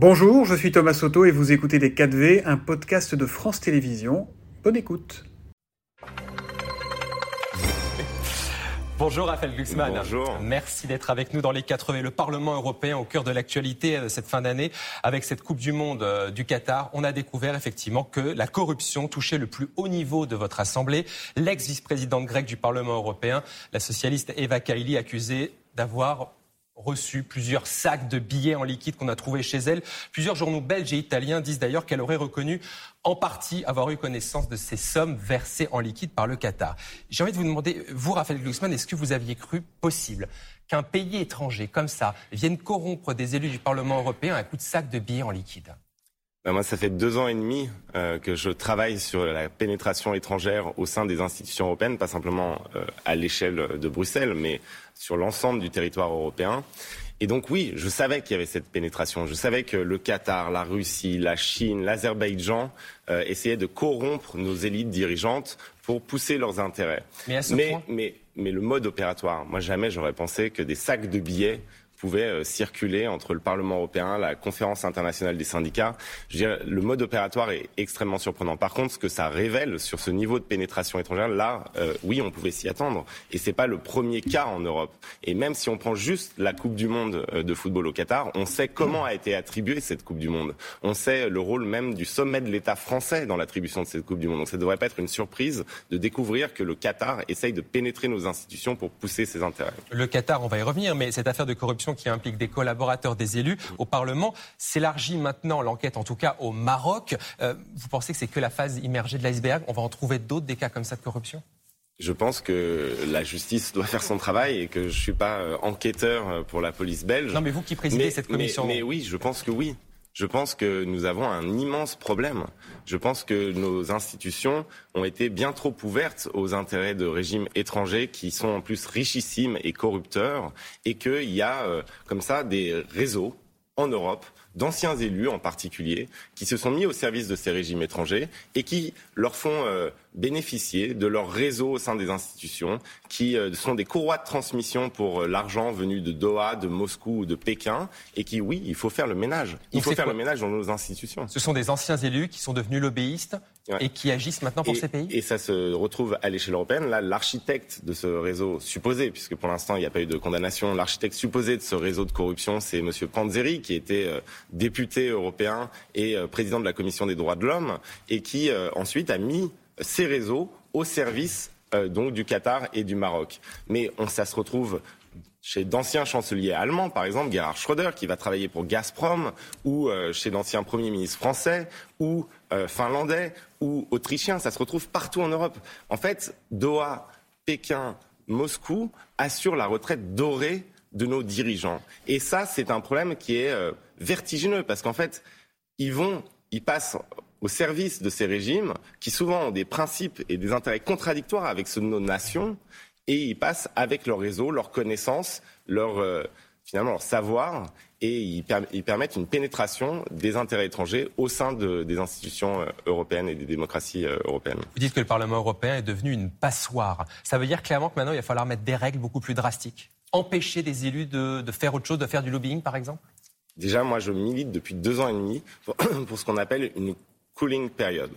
Bonjour, je suis Thomas Soto et vous écoutez Les 4V, un podcast de France Télévisions. Bonne écoute. Bonjour Raphaël Glucksmann. Bonjour. Merci d'être avec nous dans les 4V. Le Parlement européen au cœur de l'actualité cette fin d'année avec cette Coupe du Monde euh, du Qatar. On a découvert effectivement que la corruption touchait le plus haut niveau de votre Assemblée. L'ex-vice-présidente grecque du Parlement européen, la socialiste Eva Kaili, accusée d'avoir reçu plusieurs sacs de billets en liquide qu'on a trouvés chez elle. Plusieurs journaux belges et italiens disent d'ailleurs qu'elle aurait reconnu en partie avoir eu connaissance de ces sommes versées en liquide par le Qatar. J'ai envie de vous demander, vous, Raphaël Glucksmann, est-ce que vous aviez cru possible qu'un pays étranger comme ça vienne corrompre des élus du Parlement européen à coup de sacs de billets en liquide? Moi, ça fait deux ans et demi euh, que je travaille sur la pénétration étrangère au sein des institutions européennes, pas simplement euh, à l'échelle de Bruxelles, mais sur l'ensemble du territoire européen. Et donc oui, je savais qu'il y avait cette pénétration. Je savais que le Qatar, la Russie, la Chine, l'Azerbaïdjan euh, essayaient de corrompre nos élites dirigeantes pour pousser leurs intérêts. Mais, à ce mais, point... mais, mais le mode opératoire, moi jamais j'aurais pensé que des sacs de billets pouvait euh, circuler entre le Parlement européen, la conférence internationale des syndicats. Je veux le mode opératoire est extrêmement surprenant. Par contre, ce que ça révèle sur ce niveau de pénétration étrangère, là, euh, oui, on pouvait s'y attendre. Et c'est pas le premier cas en Europe. Et même si on prend juste la Coupe du Monde euh, de football au Qatar, on sait comment a été attribuée cette Coupe du Monde. On sait le rôle même du sommet de l'État français dans l'attribution de cette Coupe du Monde. Donc ça ne devrait pas être une surprise de découvrir que le Qatar essaye de pénétrer nos institutions pour pousser ses intérêts. Le Qatar, on va y revenir, mais cette affaire de corruption qui implique des collaborateurs des élus au Parlement s'élargit maintenant, l'enquête en tout cas, au Maroc. Euh, vous pensez que c'est que la phase immergée de l'iceberg? On va en trouver d'autres des cas comme ça de corruption? Je pense que la justice doit faire son travail et que je ne suis pas euh, enquêteur euh, pour la police belge. Non, mais vous qui présidez mais, cette commission. Mais, mais, oui, je pense que oui. Je pense que nous avons un immense problème. Je pense que nos institutions ont été bien trop ouvertes aux intérêts de régimes étrangers qui sont en plus richissimes et corrupteurs et qu'il y a euh, comme ça des réseaux en Europe d'anciens élus en particulier, qui se sont mis au service de ces régimes étrangers et qui leur font euh, bénéficier de leur réseau au sein des institutions, qui euh, sont des courroies de transmission pour euh, l'argent venu de Doha, de Moscou ou de Pékin, et qui, oui, il faut faire le ménage. Il Donc faut faire le ménage dans nos institutions. Ce sont des anciens élus qui sont devenus lobbyistes Ouais. et qui agissent maintenant pour et, ces pays et ça se retrouve à l'échelle européenne. Là, l'architecte de ce réseau supposé, puisque pour l'instant il n'y a pas eu de condamnation, l'architecte supposé de ce réseau de corruption, c'est M. Panzeri, qui était euh, député européen et euh, président de la Commission des droits de l'homme, et qui euh, ensuite a mis ces réseaux au service donc du Qatar et du Maroc. Mais on, ça se retrouve chez d'anciens chanceliers allemands, par exemple Gerhard Schröder, qui va travailler pour Gazprom, ou euh, chez d'anciens premiers ministres français, ou euh, finlandais, ou autrichiens. Ça se retrouve partout en Europe. En fait, Doha, Pékin, Moscou assurent la retraite dorée de nos dirigeants. Et ça, c'est un problème qui est euh, vertigineux, parce qu'en fait, ils vont, ils passent au service de ces régimes qui souvent ont des principes et des intérêts contradictoires avec ceux de nos nations et ils passent avec leur réseau, leurs connaissances, leur, euh, finalement leur savoir et ils, per ils, permettent une pénétration des intérêts étrangers au sein de, des institutions euh, européennes et des démocraties euh, européennes. Vous dites que le Parlement européen est devenu une passoire. Ça veut dire clairement que maintenant il va falloir mettre des règles beaucoup plus drastiques. Empêcher des élus de, de faire autre chose, de faire du lobbying par exemple? Déjà, moi je milite depuis deux ans et demi pour, pour ce qu'on appelle une cooling veut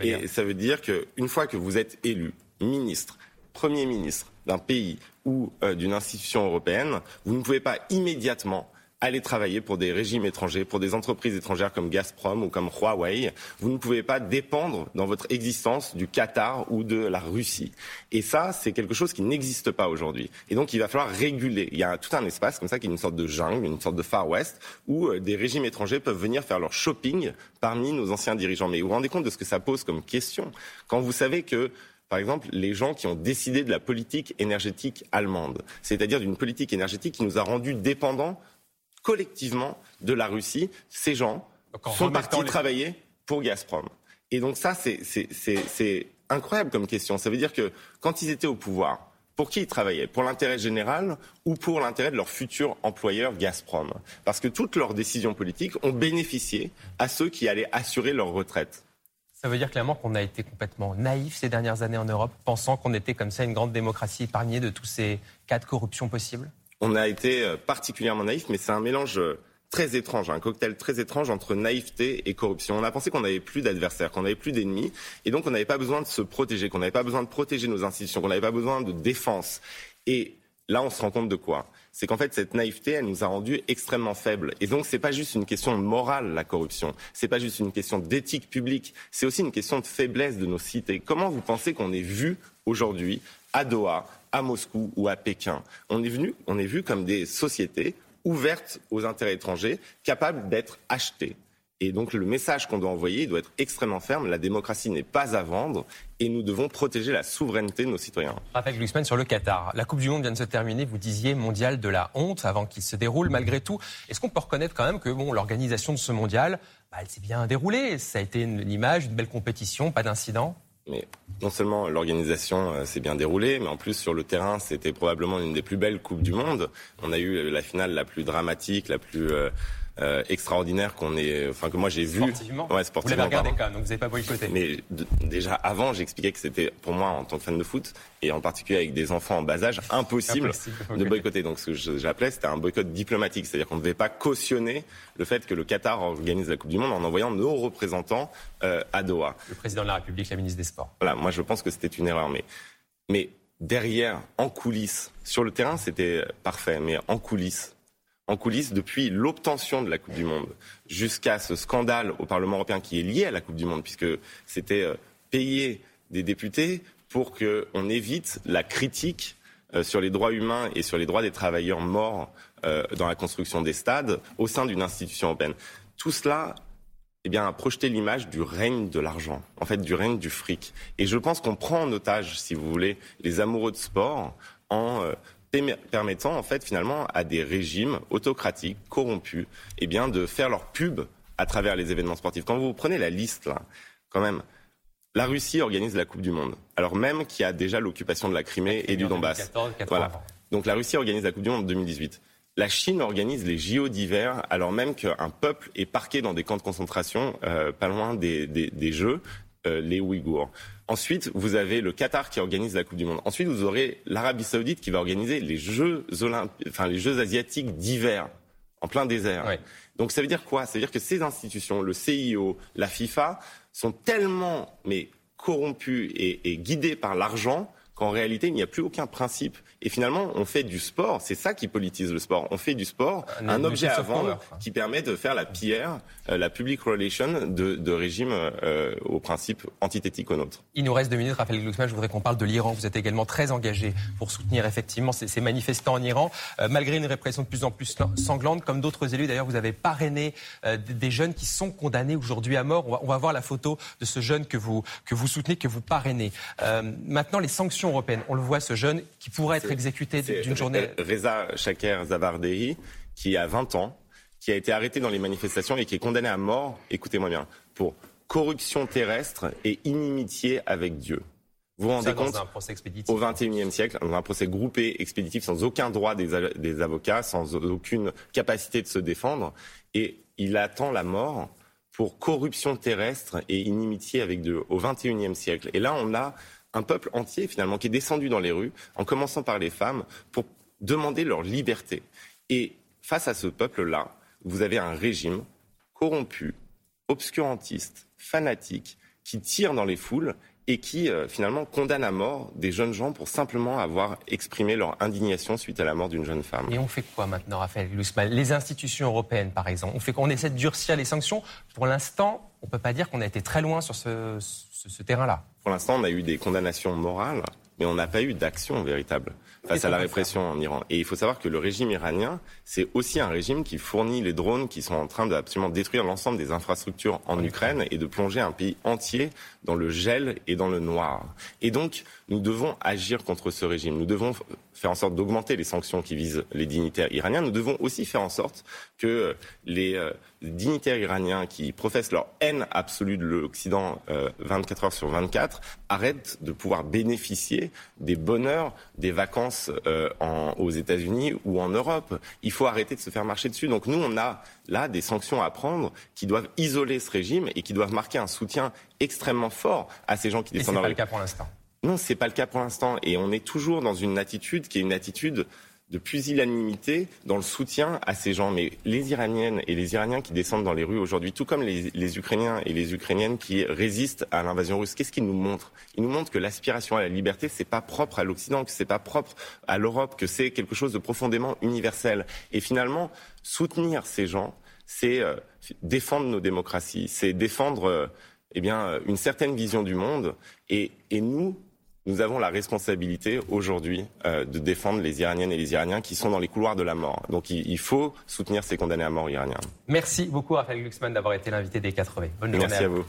et ça veut dire qu'une fois que vous êtes élu ministre, Premier ministre d'un pays ou euh, d'une institution européenne, vous ne pouvez pas immédiatement aller travailler pour des régimes étrangers, pour des entreprises étrangères comme Gazprom ou comme Huawei. Vous ne pouvez pas dépendre dans votre existence du Qatar ou de la Russie. Et ça, c'est quelque chose qui n'existe pas aujourd'hui. Et donc, il va falloir réguler. Il y a tout un espace comme ça qui est une sorte de jungle, une sorte de Far West, où euh, des régimes étrangers peuvent venir faire leur shopping parmi nos anciens dirigeants. Mais vous vous rendez compte de ce que ça pose comme question? Quand vous savez que par exemple, les gens qui ont décidé de la politique énergétique allemande, c'est-à-dire d'une politique énergétique qui nous a rendus dépendants collectivement de la Russie, ces gens Donc, sont partis les- travailler pour Gazprom. Et donc ça, c'est incroyable comme question. Ça veut dire que quand ils étaient au pouvoir, pour qui ils travaillaient? Pour l'intérêt général ou pour l'intérêt de leur futur employeur Gazprom? Parce que toutes leurs décisions politiques ont bénéficié à ceux qui allaient assurer leur retraite. Ça veut dire clairement qu'on a été complètement naïf ces dernières années en Europe, pensant qu'on était comme ça une grande démocratie épargnée de tous ces cas de corruption possibles on a été euh, particulièrement naïf, mais c'est un mélange euh, très étrange, un cocktail très étrange entre naïveté et corruption. On a pensé qu'on n'avait plus d'adversaires, qu'on n'avait plus d'ennemis, et donc on n'avait pas besoin de se protéger, qu'on n'avait pas besoin de protéger nos institutions, qu'on n'avait pas besoin de défense. Et là, on se rend compte de quoi? C'est qu'en fait cette naïveté, nous a rendus extrêmement faibles. Et donc c'est pas juste une question morale la corruption, c'est pas juste une question d'éthique publique, c'est aussi une question de faiblesse de nos cités. Comment vous pensez qu'on est vu aujourd'hui à Doha, à Moscou ou à Pékin? On est venu, on est vu comme des sociétés ouvertes aux intérêts étrangers, capables d'être achetées. Et donc le message qu'on doit envoyer doit être extrêmement ferme. La démocratie n'est pas à vendre et nous devons protéger la souveraineté de nos citoyens. Raphaël Glucksmann sur le Qatar. La Coupe du Monde vient de se terminer. Vous disiez mondial de la honte avant qu'il se déroule. Malgré tout, est-ce qu'on peut reconnaître quand même que bon, l'organisation de ce mondial, bah, elle s'est bien déroulée. Ça a été une, image, une belle compétition, pas d'incident. Mais non seulement l'organisation euh, s'est bien déroulée, mais en plus sur le terrain, c'était probablement une des plus belles coupes du monde. On a eu la finale la plus dramatique, la plus euh, euh, extraordinaire qu'on est, enfin que moi j'ai vu. Sportivement. Ouais, sportivement. Vous l'avez regardé quand donc vous n'avez pas boycotté. Mais déjà avant, j'expliquais que c'était pour moi en tant que fan de foot et en particulier avec des enfants en bas âge impossible, de boycotter. Donc ce que j'appelais c'était un boycott diplomatique, c'est-à-dire qu'on ne devait pas cautionner le fait que le Qatar organise la Coupe du Monde en envoyant nos représentants euh, à Doha. Le président de la République, la ministre des Sports. Voilà, moi je pense que c'était une erreur, mais mais derrière, en coulisses, sur le terrain c'était parfait, mais en coulisses en coulisses depuis l'obtention de la Coupe du Monde jusqu'à ce scandale au Parlement européen qui est lié à la Coupe du Monde, puisque c'était euh, payer des députés pour qu'on évite la critique euh, sur les droits humains et sur les droits des travailleurs morts euh, dans la construction des stades au sein d'une institution européenne. Tout cela eh bien, a projeté l'image du règne de l'argent, en fait du règne du fric. Et je pense qu'on prend en otage, si vous voulez, les amoureux de sport en permettant en fait finalement à des régimes autocratiques corrompus eh bien de faire leur pub à travers les événements sportifs. Quand vous prenez la liste là, quand même, la Russie organise la Coupe du Monde, alors même qu'il y a déjà l'occupation de la Crimée et du Donbass. voilà. Donc la Russie organise la Coupe du Monde en 2018. La Chine organise les JO d'hiver alors même qu'un peuple est parqué dans des camps de concentration euh, pas loin des, des, des Jeux, euh, les Ouïghours. Ensuite, vous avez le Qatar qui organise la Coupe du Monde. Ensuite, vous aurez l'Arabie Saoudite qui va organiser les Jeux enfin les Jeux asiatiques d'hiver en plein désert. Donc ça veut dire quoi? Ça veut dire que ces institutions, le CIO, la FIFA, sont tellement mais corrompues et, et guidées par l'argent qu'en réalité, il n'y a plus aucun principe. Et finalement, on fait du sport, c'est ça qui politise le sport. On fait du sport un, objet à vendre qui permet de faire la pierre, euh, la public relation de, de régime euh, au principe antithétique au nôtre. Il nous reste deux minutes, Raphaël Glucksmann. Je voudrais qu'on parle de l'Iran. Vous êtes également très engagé pour soutenir effectivement ces, ces manifestants en Iran, euh, malgré une répression de plus en plus sanglante. Comme d'autres élus, d'ailleurs, vous avez parrainé des jeunes qui sont condamnés aujourd'hui à mort. On va, on va, voir la photo de ce jeune que vous, que vous soutenez, que vous parrainez. maintenant, les sanctions européenne. On le voit, ce jeune qui pourrait être exécuté d'une journée. Reza Shaker Zavardehi, qui a 20 ans, qui a été arrêté dans les manifestations et qui est condamné à mort, écoutez-moi bien, pour corruption terrestre et inimitié avec Dieu. Vous vous rendez compte Au XXIe siècle, dans un procès groupé, expéditif, sans aucun droit des, des, avocats, sans aucune capacité de se défendre, et il attend la mort pour corruption terrestre et inimitié avec Dieu au XXIe siècle. Et là, on a un peuple entier finalement qui est descendu dans les rues, en commençant par les femmes, pour demander leur liberté. Et face à ce peuple-là, vous avez un régime corrompu, obscurantiste, fanatique, qui tire dans les foules et qui euh, finalement condamne à mort des jeunes gens pour simplement avoir exprimé leur indignation suite à la mort d'une jeune femme. Et on fait quoi maintenant, Raphaël Glucksmann Les institutions européennes, par exemple, on qu'on essaie de durcir les sanctions? Pour l'instant, on ne peut pas dire qu'on a été très loin sur ce, ce terrain-là. Pour l'instant, on a eu des condamnations morales, mais on n'a pas eu d'action véritable face à la répression en Iran. Et il faut savoir que le régime iranien, c'est aussi un régime qui fournit les drones qui sont en train d'absolument détruire l'ensemble des infrastructures en Ukraine et de plonger un pays entier dans le gel et dans le noir. Et donc, nous devons agir contre ce régime. Nous devons faire en sorte d'augmenter les sanctions qui visent les dignitaires iraniens. Nous devons aussi faire en sorte que les euh, dignitaires iraniens qui professent leur haine absolue de l'Occident 24 euh, heures sur 24 arrêtent de pouvoir bénéficier des bonheurs des vacances euh, aux États-Unis ou en Europe. Il faut arrêter de se faire marcher dessus. Donc nous, on a là des sanctions à prendre qui doivent isoler ce régime et qui doivent marquer un soutien extrêmement fort à ces gens qui descendent dans pas le cas pour l'instant. Non, c'est pas le cas pour l'instant. Et on est toujours dans une attitude qui est une attitude de pusillanimité dans le soutien à ces gens. Mais les Iraniennes et les Iraniens qui descendent dans les rues aujourd'hui, tout comme les, Ukrainiens et les Ukrainiennes qui résistent à l'invasion russe, qu'est-ce qu'ils nous montrent? Ils nous montrent que l'aspiration à la liberté, c'est pas propre à l'Occident, que c'est pas propre à l'Europe, que c'est quelque chose de profondément universel. Et finalement, soutenir ces gens, c'est euh, défendre nos démocraties, c'est défendre euh, eh bien, une certaine vision du monde. Et nous, nous avons la responsabilité aujourd'hui euh, de défendre les Iraniennes et les Iraniens qui sont dans les couloirs de la mort. Donc il, faut soutenir ces condamnés à mort iraniens. Merci beaucoup Raphaël Glucksmann d'avoir été l'invité des 4V. Bonne journée. Merci à vous.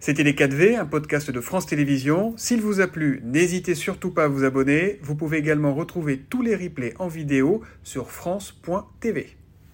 C'était Les 4V, un podcast de France Télévisions. S'il vous a plu, n'hésitez surtout pas à vous abonner. Vous pouvez également retrouver tous les replays en vidéo sur France.tv.